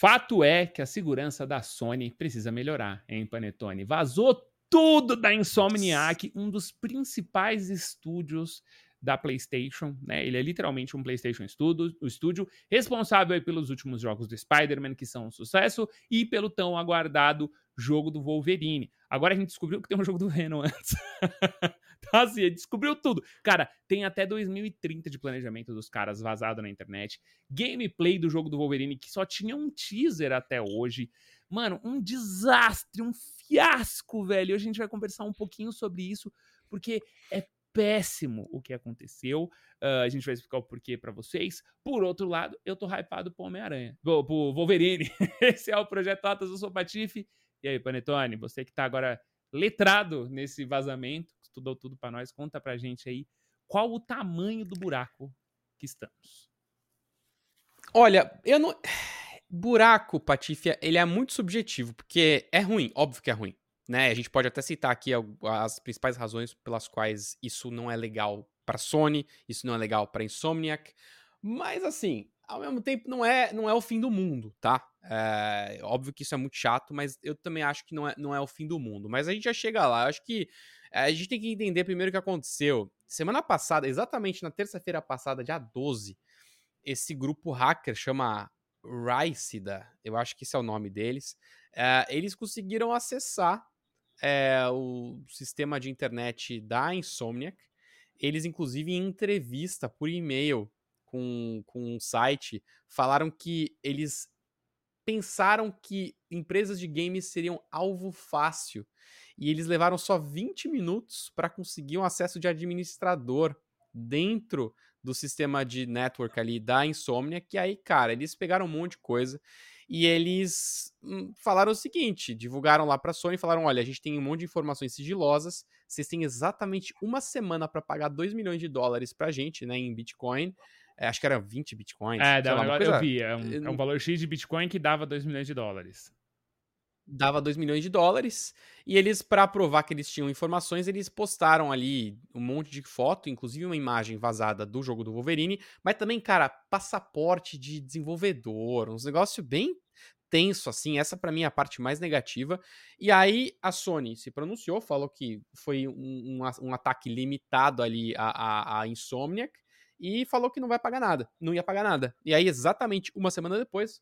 Fato é que a segurança da Sony precisa melhorar, hein, Panetone? Vazou tudo da Insomniac, um dos principais estúdios da PlayStation, né? Ele é literalmente um PlayStation Studio, o estúdio responsável pelos últimos jogos do Spider-Man que são um sucesso e pelo tão aguardado jogo do Wolverine. Agora a gente descobriu que tem um jogo do Venom antes. então, assim, descobriu tudo. Cara, tem até 2030 de planejamento dos caras vazado na internet. Gameplay do jogo do Wolverine que só tinha um teaser até hoje. Mano, um desastre, um fiasco, velho. Hoje a gente vai conversar um pouquinho sobre isso, porque é péssimo o que aconteceu. Uh, a gente vai explicar o porquê para vocês. Por outro lado, eu tô hypado pro Homem-Aranha, pro, Wolverine. Esse é o Projeto Atas, eu sou Patife. E aí, Panetone, você que tá agora letrado nesse vazamento, estudou tudo para nós, conta pra gente aí qual o tamanho do buraco que estamos. Olha, eu não. Buraco, Patife, ele é muito subjetivo, porque é ruim, óbvio que é ruim. Né? A gente pode até citar aqui as principais razões pelas quais isso não é legal para Sony, isso não é legal para Insomniac, mas assim, ao mesmo tempo não é não é o fim do mundo, tá? É, óbvio que isso é muito chato, mas eu também acho que não é, não é o fim do mundo. Mas a gente já chega lá. Eu acho que é, a gente tem que entender primeiro o que aconteceu. Semana passada, exatamente na terça-feira passada, dia 12, esse grupo hacker chama Ricida, eu acho que esse é o nome deles. É, eles conseguiram acessar é, o sistema de internet da Insomniac. Eles, inclusive, em entrevista por e-mail com, com um site, falaram que eles pensaram que empresas de games seriam alvo fácil. E eles levaram só 20 minutos para conseguir um acesso de administrador dentro do sistema de network ali da Insomnia, que aí, cara, eles pegaram um monte de coisa e eles hum, falaram o seguinte: divulgaram lá para a Sony, falaram: olha, a gente tem um monte de informações sigilosas, vocês têm exatamente uma semana para pagar 2 milhões de dólares pra gente, né, em Bitcoin. É, acho que era 20 Bitcoins. É, dá, lá, eu vi, é um, é um valor X de Bitcoin que dava 2 milhões de dólares dava 2 milhões de dólares. E eles, para provar que eles tinham informações, eles postaram ali um monte de foto, inclusive uma imagem vazada do jogo do Wolverine, mas também, cara, passaporte de desenvolvedor, uns negócio bem tenso, assim. Essa, para mim, é a parte mais negativa. E aí, a Sony se pronunciou, falou que foi um, um, um ataque limitado ali a, a, a Insomniac e falou que não vai pagar nada, não ia pagar nada. E aí, exatamente uma semana depois,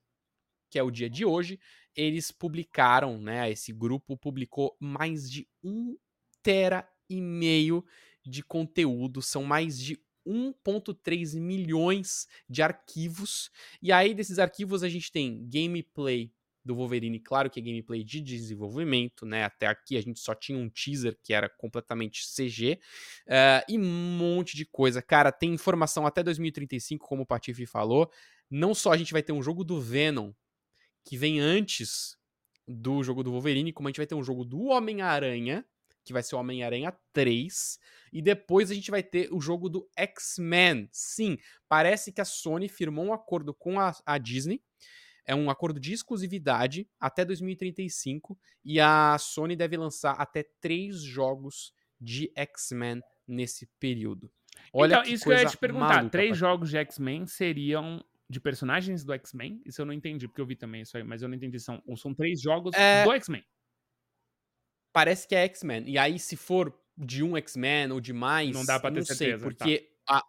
que é o dia de hoje, eles publicaram, né? Esse grupo publicou mais de um tera e meio de conteúdo, são mais de 1.3 milhões de arquivos. E aí, desses arquivos, a gente tem gameplay do Wolverine, claro que é gameplay de desenvolvimento, né? Até aqui a gente só tinha um teaser que era completamente CG uh, eh, e um monte de coisa. Cara, tem informação até 2035, como o Patife falou. Não só a gente vai ter um jogo do Venom que vem antes do jogo do Wolverine, como a gente vai ter um jogo do Homem-Aranha, que vai ser o Homem-Aranha 3, e depois a gente vai ter o jogo do X-Men. Sim, parece que a Sony firmou um acordo com a, a Disney, é um acordo de exclusividade até 2035, e a Sony deve lançar até três jogos de X-Men nesse período. Olha então, que isso que eu ia te perguntar. Maluca, três jogos de X-Men seriam de personagens do X-Men? Isso eu não entendi, porque eu vi também isso aí, mas eu não entendi. São, são três jogos é... do X-Men. Parece que é X-Men. E aí, se for de um X-Men ou de mais. Não dá pra ter certeza. Sei, porque tá. a,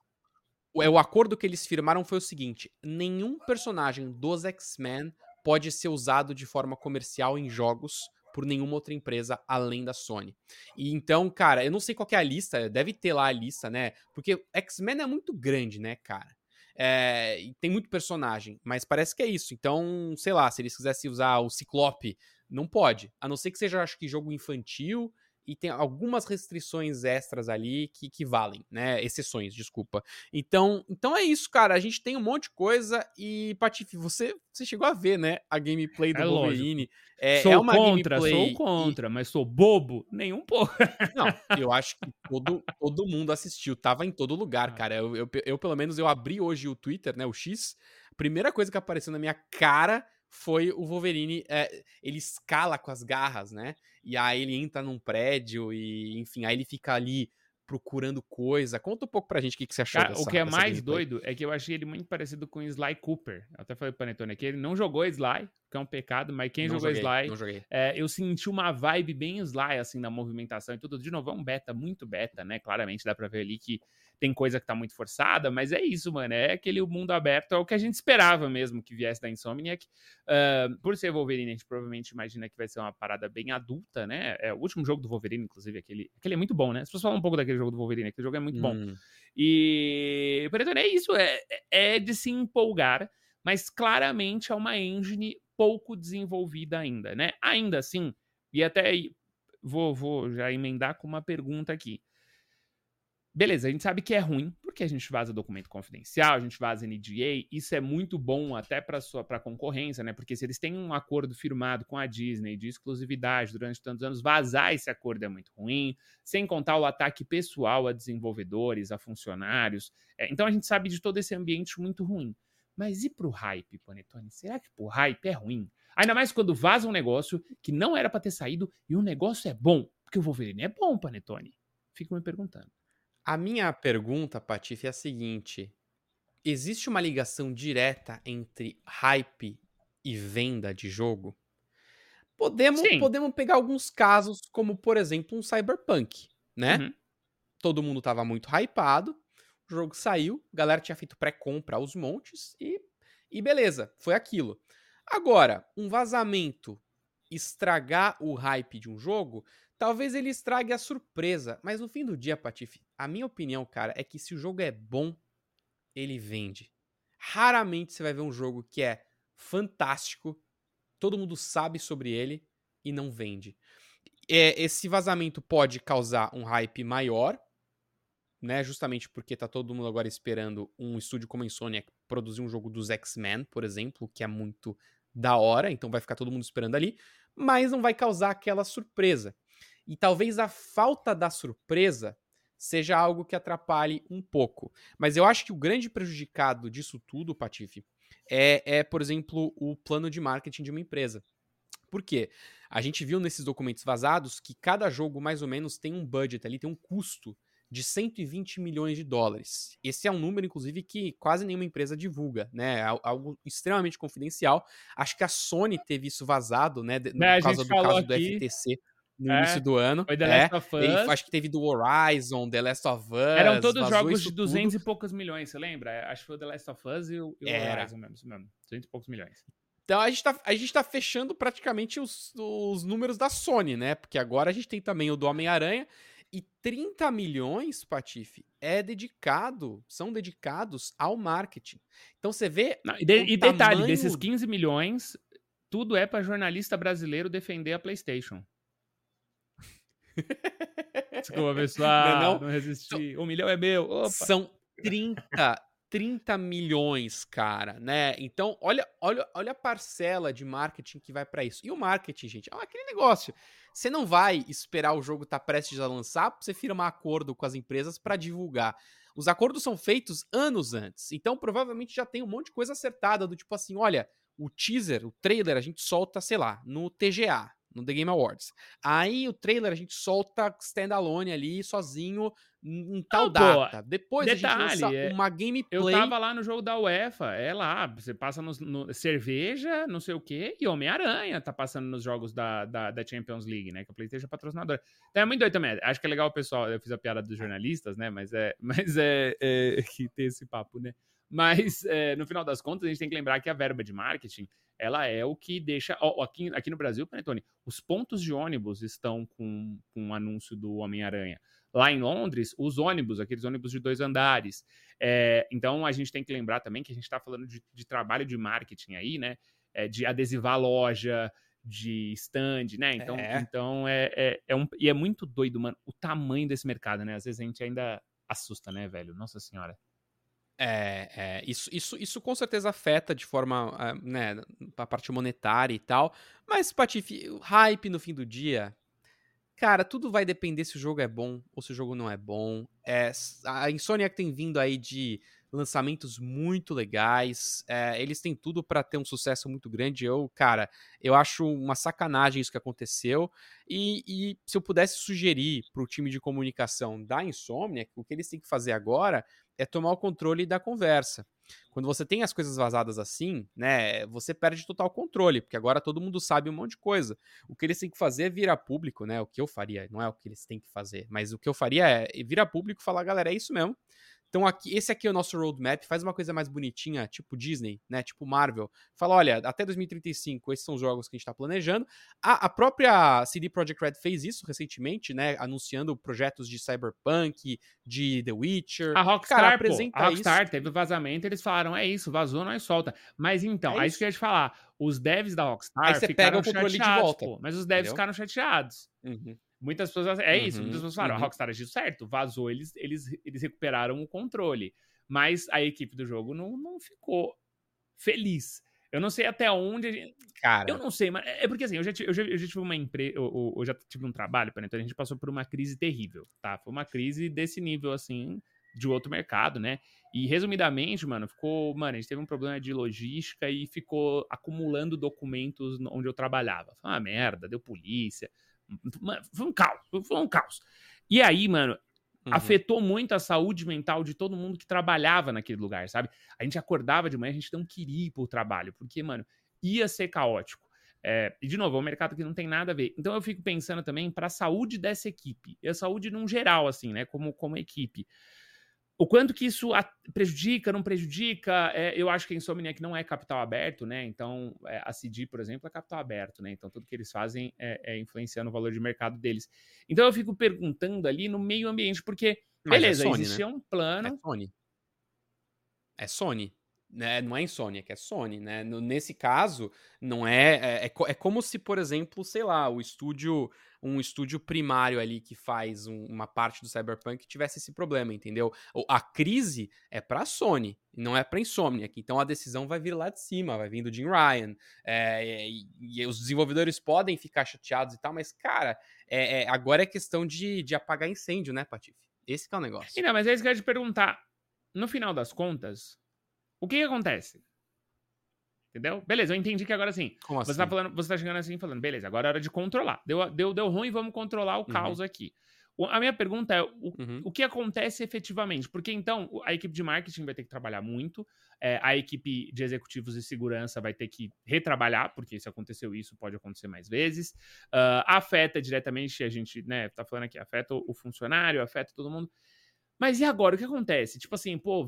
o, é, o acordo que eles firmaram foi o seguinte: nenhum personagem dos X-Men pode ser usado de forma comercial em jogos por nenhuma outra empresa além da Sony. E então, cara, eu não sei qual é a lista, deve ter lá a lista, né? Porque X-Men é muito grande, né, cara? É, tem muito personagem, mas parece que é isso. Então, sei lá, se eles quisessem usar o Ciclope, não pode. A não ser que seja, acho que, jogo infantil e tem algumas restrições extras ali que, que valem, né? Exceções, desculpa. Então, então é isso, cara. A gente tem um monte de coisa e, Patife, você, você chegou a ver, né? A gameplay do é Wolverine. É, sou é uma contra, gameplay sou contra, e... mas sou bobo? Nenhum pouco. Não, eu acho que todo, todo mundo assistiu, tava em todo lugar, ah. cara. Eu, eu, eu, pelo menos, eu abri hoje o Twitter, né? O X. Primeira coisa que apareceu na minha cara foi o Wolverine. É, ele escala com as garras, né? E aí ele entra num prédio e, enfim, aí ele fica ali procurando coisa. Conta um pouco pra gente o que, que você achou Cara, dessa, o que é mais doido é que eu achei ele muito parecido com o Sly Cooper. Eu até falei pro Panetone aqui, ele não jogou Sly, que é um pecado, mas quem não jogou joguei, Sly, é, eu senti uma vibe bem Sly, assim, na movimentação e tudo. De novo, é um beta, muito beta, né? Claramente dá pra ver ali que tem coisa que tá muito forçada, mas é isso, mano. É aquele mundo aberto, é o que a gente esperava mesmo que viesse da Insomniac. Uh, por ser Wolverine, a gente provavelmente imagina que vai ser uma parada bem adulta, né? É o último jogo do Wolverine, inclusive, aquele, aquele é muito bom, né? As pessoas falam um pouco daquele jogo do Wolverine, aquele jogo é muito bom. Hum. E, Pretone, é isso, é, é de se empolgar, mas claramente é uma engine pouco desenvolvida ainda, né? Ainda assim, e até aí, vou, vou já emendar com uma pergunta aqui. Beleza, a gente sabe que é ruim, porque a gente vaza documento confidencial, a gente vaza NDA, isso é muito bom até para a concorrência, né? Porque se eles têm um acordo firmado com a Disney de exclusividade durante tantos anos, vazar esse acordo é muito ruim, sem contar o ataque pessoal a desenvolvedores, a funcionários. É, então a gente sabe de todo esse ambiente muito ruim. Mas e pro hype, Panetone? Será que pro hype é ruim? Ainda mais quando vaza um negócio que não era para ter saído e o negócio é bom. Porque o Wolverine é bom, Panetone. Fico me perguntando. A minha pergunta, Patife, é a seguinte: existe uma ligação direta entre hype e venda de jogo? Podemos, Sim. podemos pegar alguns casos, como por exemplo um Cyberpunk, né? Uhum. Todo mundo tava muito hypado, o jogo saiu, a galera tinha feito pré-compra aos montes e, e beleza, foi aquilo. Agora, um vazamento estragar o hype de um jogo, talvez ele estrague a surpresa. Mas no fim do dia, Patife, a minha opinião, cara, é que se o jogo é bom, ele vende. Raramente você vai ver um jogo que é fantástico, todo mundo sabe sobre ele e não vende. É, esse vazamento pode causar um hype maior, né? Justamente porque tá todo mundo agora esperando um estúdio como a Insomniac produzir um jogo dos X-Men, por exemplo, que é muito da hora, então vai ficar todo mundo esperando ali, mas não vai causar aquela surpresa. E talvez a falta da surpresa seja algo que atrapalhe um pouco. Mas eu acho que o grande prejudicado disso tudo, Patife, é, é, por exemplo, o plano de marketing de uma empresa. Por quê? A gente viu nesses documentos vazados que cada jogo, mais ou menos, tem um budget ali, tem um custo de 120 milhões de dólares. Esse é um número, inclusive, que quase nenhuma empresa divulga, né? É algo extremamente confidencial. Acho que a Sony teve isso vazado, né? Por É, gente do caso falou do aqui. FTC no É, início do ano. Foi The é. Last of Us. acho que teve do Horizon, The Last of Us. Eram todos jogos de tudo. 200 e poucos milhões, você lembra? É, Acho que foi o The Last of Us e o, e o. Horizon mesmo, isso mesmo. 200 e poucos milhões. Então a gente, tá, a gente tá fechando praticamente os, os números da Sony, né? Porque agora a gente tem também o do Homem-Aranha. E 30 milhões, Patife, é dedicado, são dedicados ao marketing. Então você vê. Não, e, de- e detalhe, desses 15 milhões, tudo é pra jornalista brasileiro defender a PlayStation. Desculpa, pessoal. Não, Não, não? resisti. Um milhão é meu. Opa. São 30, 30 milhões, cara, né? Então, olha, olha, olha a parcela de marketing que vai pra isso. E o marketing, gente, é aquele negócio. Você não vai esperar o jogo estar prestes a lançar pra você firmar acordo com as empresas pra divulgar. Os acordos são feitos anos antes. Então, provavelmente já tem um monte de coisa acertada do tipo assim, olha, o teaser, o trailer a gente solta, sei lá, no TGA, no The Game Awards. Aí o trailer a gente solta standalone ali, sozinho, em tal Não, pô, data. Depois a detalhe, gente lança é- uma gameplay. Eu tava lá no jogo da UEFA, é lá, você passa nos- no, cerveja, não sei o quê, e Homem-Aranha tá passando nos jogos da, da, da Champions League, né? Que a PlayStation é patrocinador. Então é muito doido também. Acho que é legal o pessoal. Eu fiz a piada dos jornalistas, né? Mas é, mas é, é que tem esse papo, né? Mas é, no final das contas, a gente tem que lembrar que a verba de marketing ela é o que deixa. ó, aqui, aqui no Brasil, Panetone, os pontos de ônibus estão com, com o anúncio do Homem-Aranha. Lá em Londres, os ônibus, aqueles ônibus de dois andares. É, então a gente tem que lembrar também que a gente está falando de, de trabalho de marketing aí, né? É, de adesivar loja, de stand, né? Então É. então é, é, é um, e é muito doido, mano, o tamanho desse mercado, né? Às vezes a gente ainda assusta, né, velho? Nossa senhora. É, é, isso, isso, isso com certeza afeta de forma, ah, né, a parte monetária e tal. Mas, Patife, hype no fim do dia, cara, tudo vai depender se o jogo é bom ou se o jogo não é bom. É, a Insomniac tem vindo aí de lançamentos muito legais. É, eles têm tudo para ter um sucesso muito grande. Eu, cara, eu acho uma sacanagem isso que aconteceu. E, e se eu pudesse sugerir para o time de comunicação da Insomnia, o que eles têm que fazer agora é tomar o controle da conversa. Quando você tem as coisas vazadas assim, né, você perde total controle, porque agora todo mundo sabe um monte de coisa. O que eles têm que fazer é virar público, né? O que eu faria, não é o que eles têm que fazer, mas o que eu faria é virar público e falar, galera, é isso mesmo. Então, aqui, esse aqui é o nosso roadmap. Faz uma coisa mais bonitinha, tipo Disney, né? Tipo Marvel. Fala, olha, até 2035, esses são os jogos que a gente está planejando. A, a, própria CD Projekt Red fez isso recentemente, né? Anunciando projetos de Cyberpunk, de The Witcher. A Rockstar, Cara, apresenta pô, a Rockstar isso. teve vazamento, eles falaram, é isso, vazou, nós solta. Mas então, é, é isso que eu ia te falar. Os devs da Rockstar aí você ficaram pega o controle de volta. Pô, mas os devs Entendeu? ficaram chateados. Uhum. Muitas pessoas. É isso, muitas uhum, pessoas falaram, uhum. a Rockstar agiu certo, vazou, eles, eles, eles recuperaram o controle. Mas a equipe do jogo não, não ficou feliz. Eu não sei até onde. Gente... Cara. Eu não sei, mas é porque assim, eu já, tive, eu já, eu já tive uma empresa. Eu, eu, já tive um trabalho, então a gente passou por uma crise terrível, tá? Foi uma crise desse nível, assim, de outro mercado, né? E resumidamente, mano, ficou. Mano, a gente teve um problema de logística e ficou acumulando documentos onde eu trabalhava. Foi uma merda, deu polícia. Mano, foi um caos, foi um caos. E aí, mano, Uhum. Afetou muito a saúde mental de todo mundo que trabalhava naquele lugar, sabe? A gente acordava de manhã, a gente não queria ir pro trabalho, porque, mano, ia ser caótico. É, e, de novo, é um mercado que não tem nada a ver. Então, eu fico pensando também para a saúde dessa equipe, e a saúde num geral, assim, né, como, como equipe o quanto que isso prejudica, não prejudica, é, eu acho que a Insomniac não é capital aberto, né? Então, é, a CD, por exemplo, é capital aberto, né? Então, tudo que eles fazem é, é influenciando o valor de mercado deles. Então, eu fico perguntando ali no meio ambiente, porque, Mas é beleza, Sony, existia né? um plano. É Sony. É Sony. Né? Não é Insomniac, é Sony, né? Nesse caso, não é, é. É, é como se, por exemplo, sei lá, o estúdio um estúdio primário ali que faz um, uma parte do Cyberpunk tivesse esse problema, entendeu? A crise é pra Sony, não é pra Insomniac. Então a decisão vai vir lá de cima, vai vir do Jim Ryan. É, e, e, os desenvolvedores podem ficar chateados e tal, mas, cara, é, é, agora é questão de, de apagar incêndio, né, Patife? Esse é o negócio. E não, mas é isso que eu ia te perguntar. No final das contas, o que, que acontece? Entendeu? Beleza, eu entendi que agora sim. Como você tá assim? tá falando, você tá chegando assim falando, beleza, agora é hora de controlar. Deu, deu, deu ruim, vamos controlar o uhum. caos aqui. A minha pergunta é: o, uhum. o que acontece efetivamente? Porque então a equipe de marketing vai ter que trabalhar muito, é, a equipe de executivos e segurança vai ter que retrabalhar, porque se aconteceu isso, pode acontecer mais vezes. Uh, afeta diretamente, a gente, né, tá falando aqui, afeta o funcionário, afeta todo mundo. Mas e agora? O que acontece? Tipo assim, pô,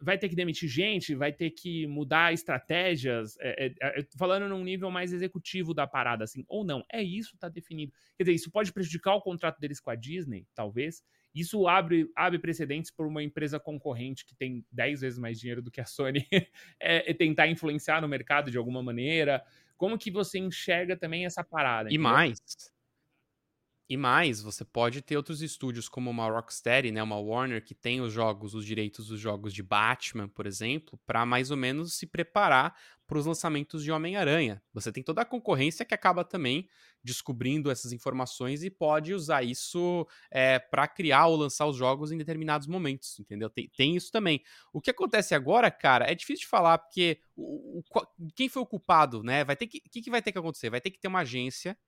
vai ter que demitir gente, vai ter que mudar estratégias, é, é, é, falando num nível mais executivo da parada, assim, ou não. É isso, tá definido. Quer dizer, isso pode prejudicar o contrato deles com a Disney, talvez. Isso abre, abre precedentes por uma empresa concorrente que tem 10 vezes mais dinheiro do que a Sony é, tentar influenciar no mercado de alguma maneira. Como que você enxerga também essa parada? E entendeu? mais, e mais, você pode ter outros estúdios como uma Rocksteady, né, uma Warner que tem os jogos, os direitos dos jogos de Batman, por exemplo, para mais ou menos se preparar para os lançamentos de Homem-Aranha. Você tem toda a concorrência que acaba também descobrindo essas informações e pode usar isso é, eh, para criar ou lançar os jogos em determinados momentos, entendeu? Tem, tem, isso também. O que acontece agora, cara, é difícil de falar porque o, o, quem foi o culpado, né? Vai ter que, que, que vai ter que acontecer? Vai ter que ter uma agência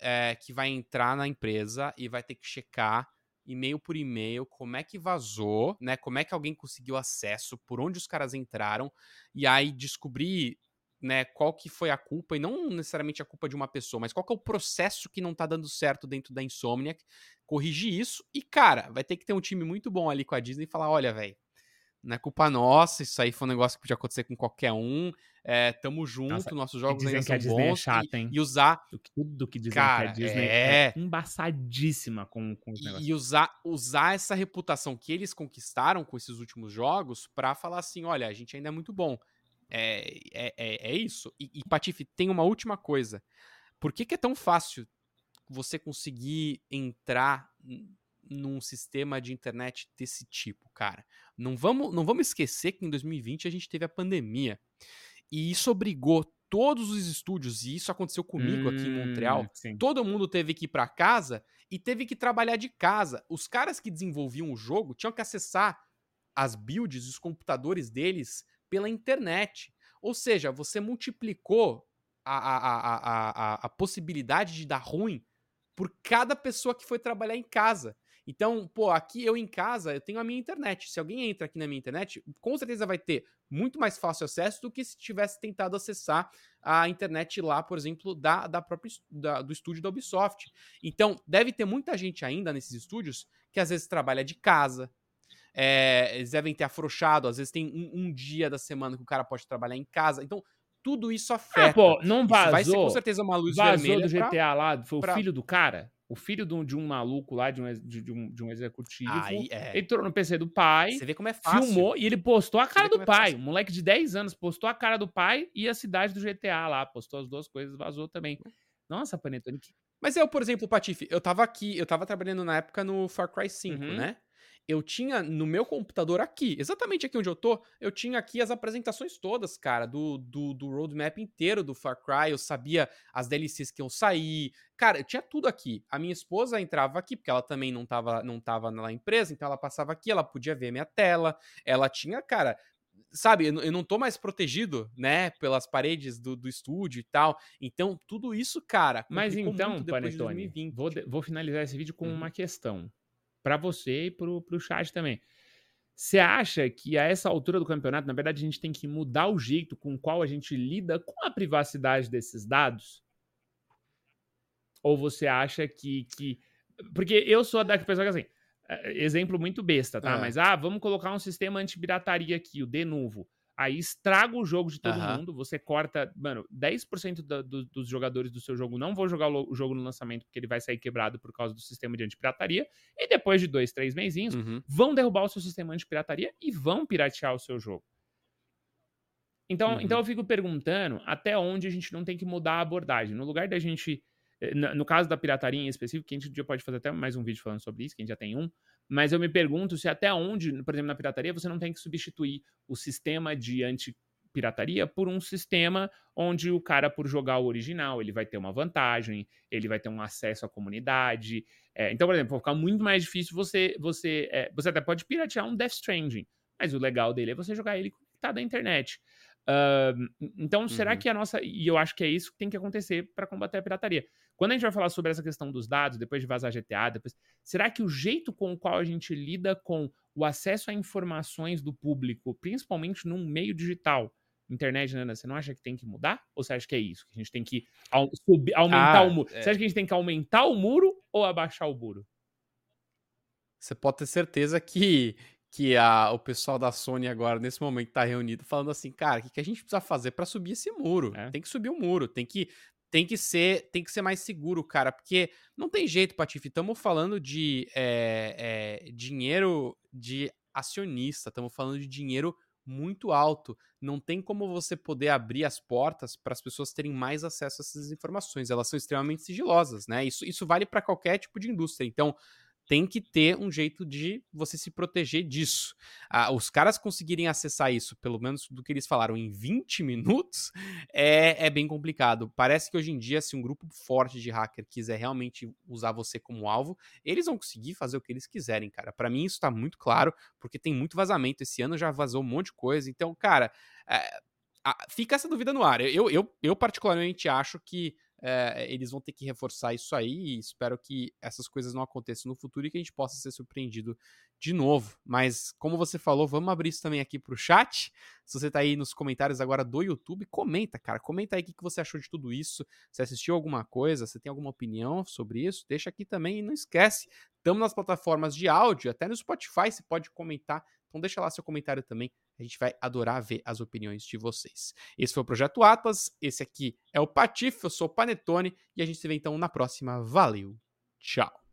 é, que vai entrar na empresa e vai ter que checar e-mail por e-mail como é que vazou, né? Como é que alguém conseguiu acesso, por onde os caras entraram e aí descobrir né, qual que foi a culpa, e não necessariamente a culpa de uma pessoa, mas qual que é o processo que não tá dando certo dentro da Insomniac, corrigir isso, e cara, vai ter que ter um time muito bom ali com a Disney e falar, olha, velho, não é culpa nossa, isso aí foi um negócio que podia acontecer com qualquer um. É, tamo junto, nossa, nossos jogos ainda são é bons. É chata, hein? E, usar. Tudo que dizem cara, que a Disney é, é embaçadíssima com, com os negócios. E usar, usar essa reputação que eles conquistaram com esses últimos jogos pra falar assim: olha, a gente ainda é muito bom. É, é, é, é isso. E, e Patife, tem uma última coisa. Por que, que é tão fácil você conseguir entrar num sistema de internet desse tipo, cara. Não vamos, não vamos esquecer que em 2020 a gente teve a pandemia. E isso obrigou todos os estúdios, e isso aconteceu comigo hum, aqui em Montreal. Hum, sim. Todo mundo teve que ir para casa e teve que trabalhar de casa. Os caras que desenvolviam o jogo tinham que acessar as builds, os computadores deles pela internet. Ou seja, você multiplicou a, a, a, a, a possibilidade de dar ruim por cada pessoa que foi trabalhar em casa. Então, pô, aqui eu em casa, eu tenho a minha internet. Se alguém entra aqui na minha internet, com certeza vai ter muito mais fácil acesso do que se tivesse tentado acessar a internet lá, por exemplo, da, da própria da, do estúdio da Ubisoft. Então, deve ter muita gente ainda nesses estúdios que às vezes trabalha de casa. É, eles devem ter afrouxado, às vezes tem um, um, dia da semana que o cara pode trabalhar em casa. Então, tudo isso afeta. Ah, pô, não vazou. Isso vai ser com certeza uma luz vazou vermelha. do GTA pra, lá, foi pra... o filho do cara? O filho de um, de um maluco lá, de um, de, um, de um executivo, Aí, é. entrou no PC do pai, Você vê como é fácil. filmou e ele postou a cara do é pai. É um moleque de 10 anos postou a cara do pai e a cidade do GTA lá, postou as duas coisas, vazou também. Nossa, Panetone. Que... Mas eu, por exemplo, Patife, eu tava aqui, eu tava trabalhando na época no Far Cry 5, uhum. né? Eu tinha no meu computador aqui, exatamente aqui onde eu tô, eu tinha aqui as apresentações todas, cara, do, do, do roadmap inteiro do Far Cry, eu sabia as DLCs que iam sair, cara, eu tinha tudo aqui. A minha esposa entrava aqui, porque ela também não tava, não tava na empresa, então ela passava aqui, ela podia ver minha tela, ela tinha, cara, sabe, eu não tô mais protegido, né, pelas paredes do, do estúdio e tal. Então, tudo isso, cara. Mas então, Panetone, de vou, vou finalizar esse vídeo com uhum. uma questão para você e para o chat também. Você acha que a essa altura do campeonato, na verdade, a gente tem que mudar o jeito com o qual a gente lida com a privacidade desses dados? Ou você acha que. que... Porque eu sou da pessoa que, assim, é, exemplo muito besta, tá? É. Mas, ah, vamos colocar um sistema anti-pirataria aqui, o de novo aí estraga o jogo de todo uhum. mundo, você corta, mano, 10% da, do, dos jogadores do seu jogo não vão jogar o jogo no lançamento porque ele vai sair quebrado por causa do sistema de antipirataria, e depois de dois, três mesinhos, uhum. vão derrubar o seu sistema antipirataria e vão piratear o seu jogo. Então, uhum. então eu fico perguntando até onde a gente não tem que mudar a abordagem. No lugar da gente, eh, no caso da pirataria em específico, que a gente pode fazer até mais um vídeo falando sobre isso, que a gente já tem um, mas eu me pergunto se até onde, por exemplo, na pirataria, você não tem que substituir o sistema de anti-pirataria por um sistema onde o cara, por jogar o original, ele vai ter uma vantagem, ele vai ter um acesso à comunidade. É, então, por exemplo, vai ficar muito mais difícil você. Você, é, você até pode piratear um Death Stranding, mas o legal dele é você jogar ele conectado à internet. Uh, então, uhum. será que a nossa. E eu acho que é isso que tem que acontecer para combater a pirataria. Quando a gente vai falar sobre essa questão dos dados, depois de vazar GTA, depois, será que o jeito com o qual a gente lida com o acesso a informações do público, principalmente num meio digital, internet, né, você não acha que tem que mudar? Ou você acha que é isso? Que a gente tem que subir, aumentar ah, o muro? É. Você acha que a gente tem que aumentar o muro ou abaixar o muro? Você pode ter certeza que, que a, o pessoal da Sony agora, nesse momento, tá reunido falando assim, cara, o que, que a gente precisa fazer para subir esse muro? É. Tem que subir o muro, tem que tem que ser tem que ser mais seguro, cara, porque não tem jeito, Patife. Estamos falando de é, é, dinheiro de acionista, estamos falando de dinheiro muito alto. Não tem como você poder abrir as portas para as pessoas terem mais acesso a essas informações. Elas são extremamente sigilosas, né? Isso, isso vale para qualquer tipo de indústria. Então, tem que ter um jeito de você se proteger disso. Ah, os caras conseguirem acessar isso, pelo menos do que eles falaram, em 20 minutos, é, é bem complicado. Parece que hoje em dia, se um grupo forte de hacker quiser realmente usar você como alvo, eles vão conseguir fazer o que eles quiserem, cara. Para mim isso tá muito claro, porque tem muito vazamento. Esse ano já vazou um monte de coisa. Então, cara, é, fica essa dúvida no ar. Eu, eu, eu particularmente acho que é, eles vão ter que reforçar isso aí e espero que essas coisas não aconteçam no futuro e que a gente possa ser surpreendido de novo. Mas, como você falou, vamos abrir isso também aqui para o chat. Se você está aí nos comentários agora do YouTube, comenta, cara. Comenta aí o que você achou de tudo isso. Se assistiu alguma coisa, se tem alguma opinião sobre isso, deixa aqui também. E não esquece, estamos nas plataformas de áudio, até no Spotify você pode comentar. Então deixa lá seu comentário também. A gente vai adorar ver as opiniões de vocês. Esse foi o Projeto Atlas. Esse aqui é o Patife. Eu sou o Panetone. E a gente se vê então na próxima. Valeu. Tchau.